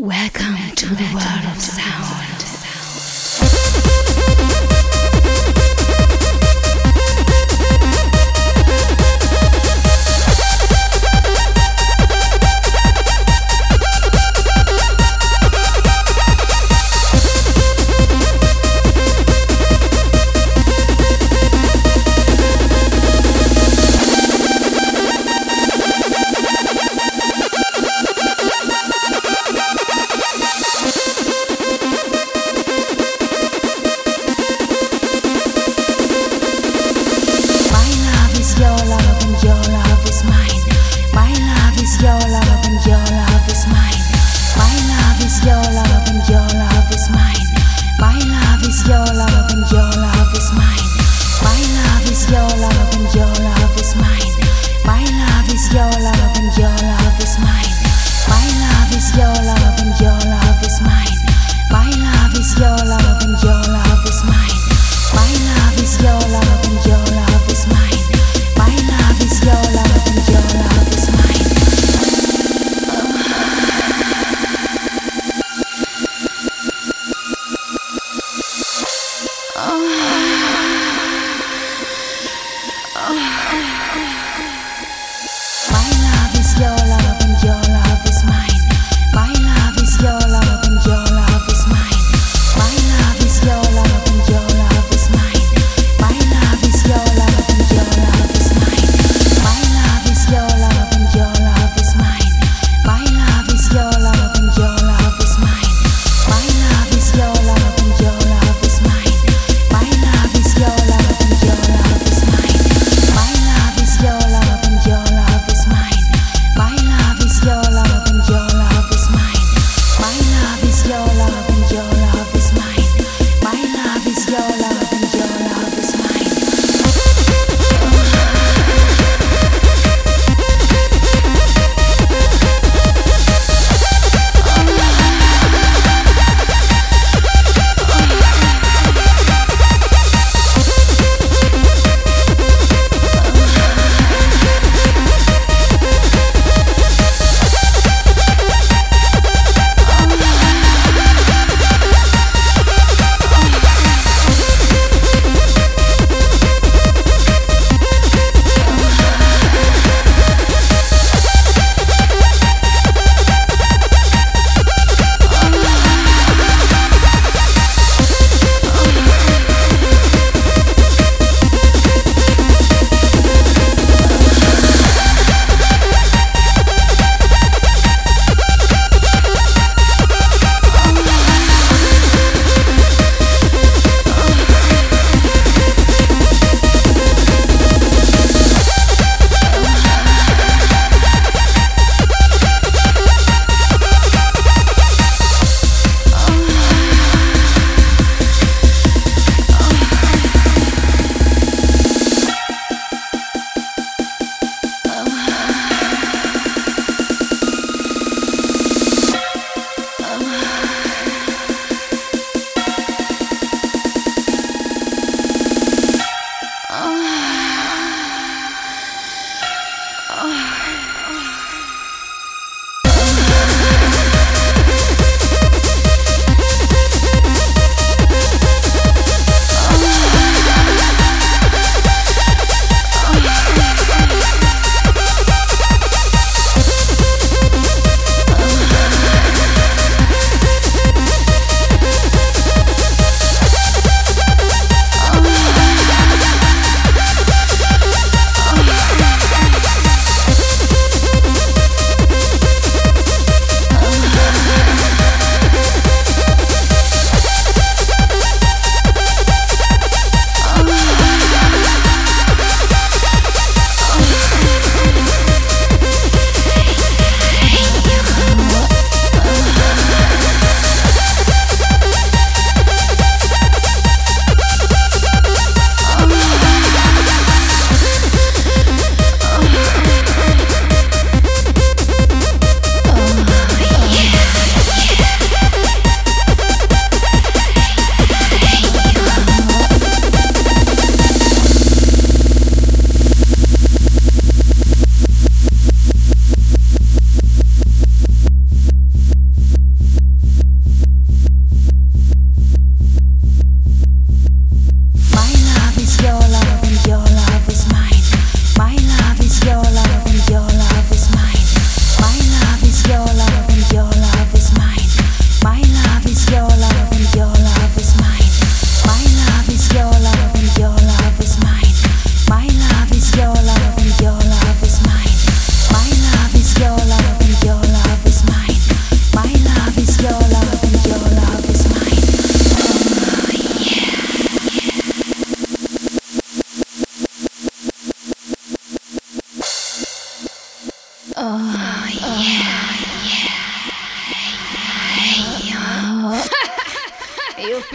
Welcome to the world of sound.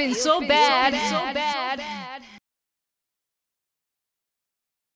You've been so bad.